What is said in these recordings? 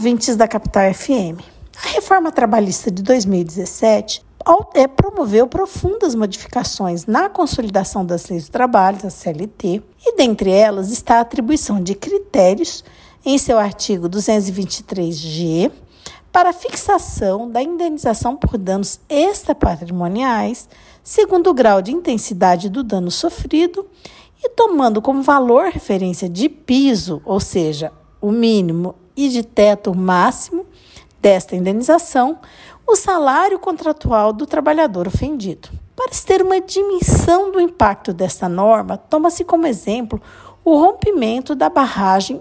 ouvintes da Capital FM. A reforma trabalhista de 2017 é, promoveu profundas modificações na consolidação das leis do trabalho, da CLT, e dentre elas está a atribuição de critérios em seu artigo 223G para fixação da indenização por danos extrapatrimoniais, segundo o grau de intensidade do dano sofrido e tomando como valor referência de piso, ou seja, o mínimo, e de teto máximo desta indenização, o salário contratual do trabalhador ofendido. Para se ter uma dimensão do impacto desta norma, toma-se como exemplo o rompimento da barragem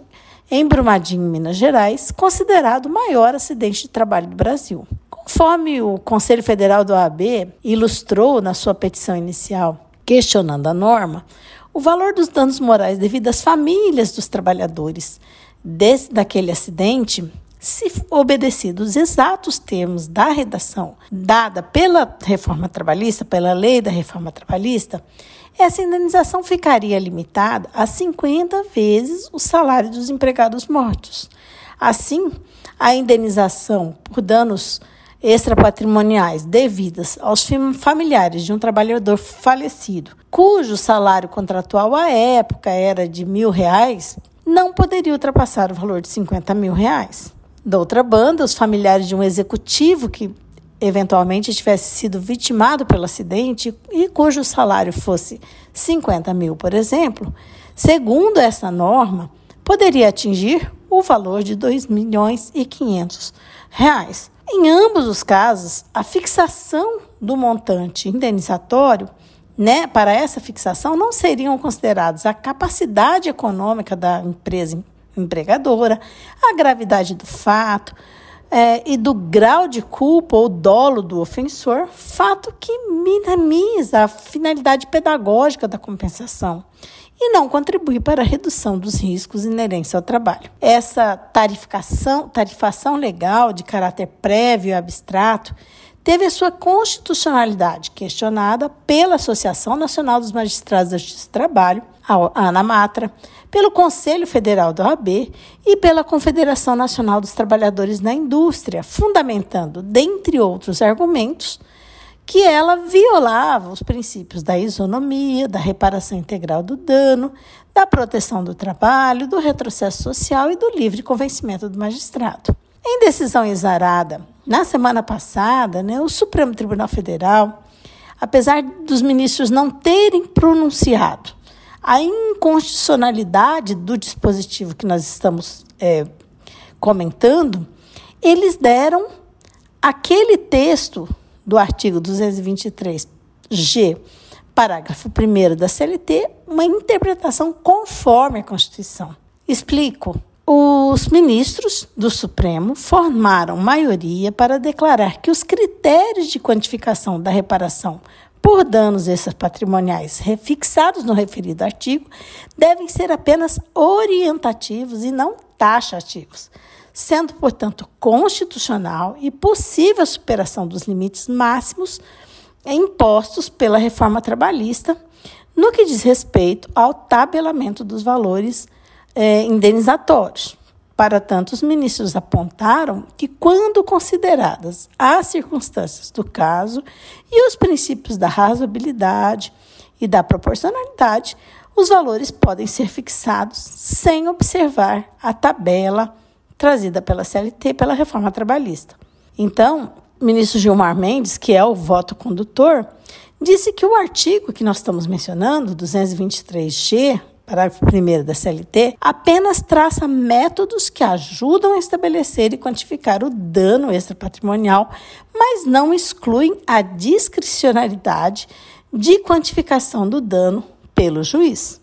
em Brumadinho, Minas Gerais, considerado o maior acidente de trabalho do Brasil. Conforme o Conselho Federal do AB ilustrou na sua petição inicial, questionando a norma, o valor dos danos morais devido às famílias dos trabalhadores desse, daquele acidente se obedecidos os exatos termos da redação dada pela reforma trabalhista, pela lei da reforma trabalhista, essa indenização ficaria limitada a 50 vezes o salário dos empregados mortos. Assim, a indenização por danos extrapatrimoniais devidas aos familiares de um trabalhador falecido, cujo salário contratual à época era de mil reais, não poderia ultrapassar o valor de 50 mil reais. Da outra banda, os familiares de um executivo que eventualmente tivesse sido vitimado pelo acidente e cujo salário fosse 50 mil, por exemplo, segundo essa norma, poderia atingir o valor de 2 milhões e 500 reais. Em ambos os casos, a fixação do montante indenizatório né, para essa fixação não seriam considerados a capacidade econômica da empresa empregadora, a gravidade do fato é, e do grau de culpa ou dolo do ofensor, fato que minimiza a finalidade pedagógica da compensação e não contribui para a redução dos riscos inerentes ao trabalho. Essa tarificação, tarifação legal de caráter prévio e abstrato teve a sua constitucionalidade questionada pela Associação Nacional dos Magistrados da Justiça do Trabalho, a ANAMATRA, pelo Conselho Federal da OAB e pela Confederação Nacional dos Trabalhadores na Indústria, fundamentando, dentre outros argumentos, que ela violava os princípios da isonomia, da reparação integral do dano, da proteção do trabalho, do retrocesso social e do livre convencimento do magistrado. Em decisão exarada, na semana passada, né, o Supremo Tribunal Federal, apesar dos ministros não terem pronunciado a inconstitucionalidade do dispositivo que nós estamos é, comentando, eles deram aquele texto do artigo 223G, parágrafo 1 da CLT, uma interpretação conforme a Constituição. Explico. Os ministros do Supremo formaram maioria para declarar que os critérios de quantificação da reparação por danos extrapatrimoniais refixados no referido artigo devem ser apenas orientativos e não taxativos, sendo, portanto, constitucional e possível a superação dos limites máximos impostos pela reforma trabalhista no que diz respeito ao tabelamento dos valores é, indenizatórios. Para tanto, os ministros apontaram que, quando consideradas as circunstâncias do caso e os princípios da razoabilidade e da proporcionalidade, os valores podem ser fixados sem observar a tabela trazida pela CLT pela reforma trabalhista. Então, o ministro Gilmar Mendes, que é o voto condutor, disse que o artigo que nós estamos mencionando, 223G, parágrafo 1 da CLT, apenas traça métodos que ajudam a estabelecer e quantificar o dano extrapatrimonial, mas não excluem a discricionalidade de quantificação do dano pelo juiz.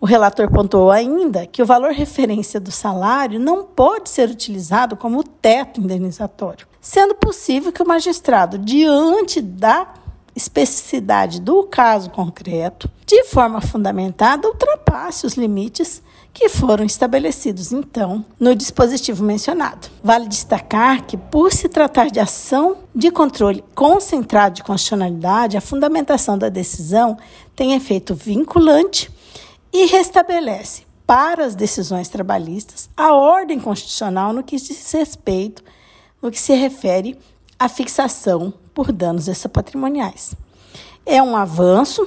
O relator pontuou ainda que o valor referência do salário não pode ser utilizado como teto indenizatório, sendo possível que o magistrado, diante da especificidade do caso concreto, de forma fundamentada, ultrapasse os limites que foram estabelecidos, então, no dispositivo mencionado. Vale destacar que, por se tratar de ação de controle concentrado de constitucionalidade, a fundamentação da decisão tem efeito vinculante e restabelece, para as decisões trabalhistas a ordem constitucional no que diz respeito, no que se refere à fixação por danos extrapatrimoniais. É um avanço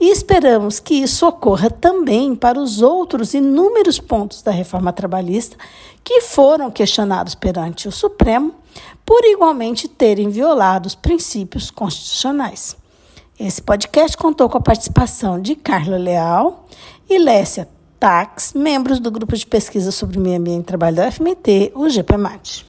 e esperamos que isso ocorra também para os outros inúmeros pontos da reforma trabalhista que foram questionados perante o Supremo por igualmente terem violado os princípios constitucionais. Esse podcast contou com a participação de Carla Leal e Lécia Tax, membros do grupo de pesquisa sobre meio ambiente e trabalho da FMT, o GPMAT.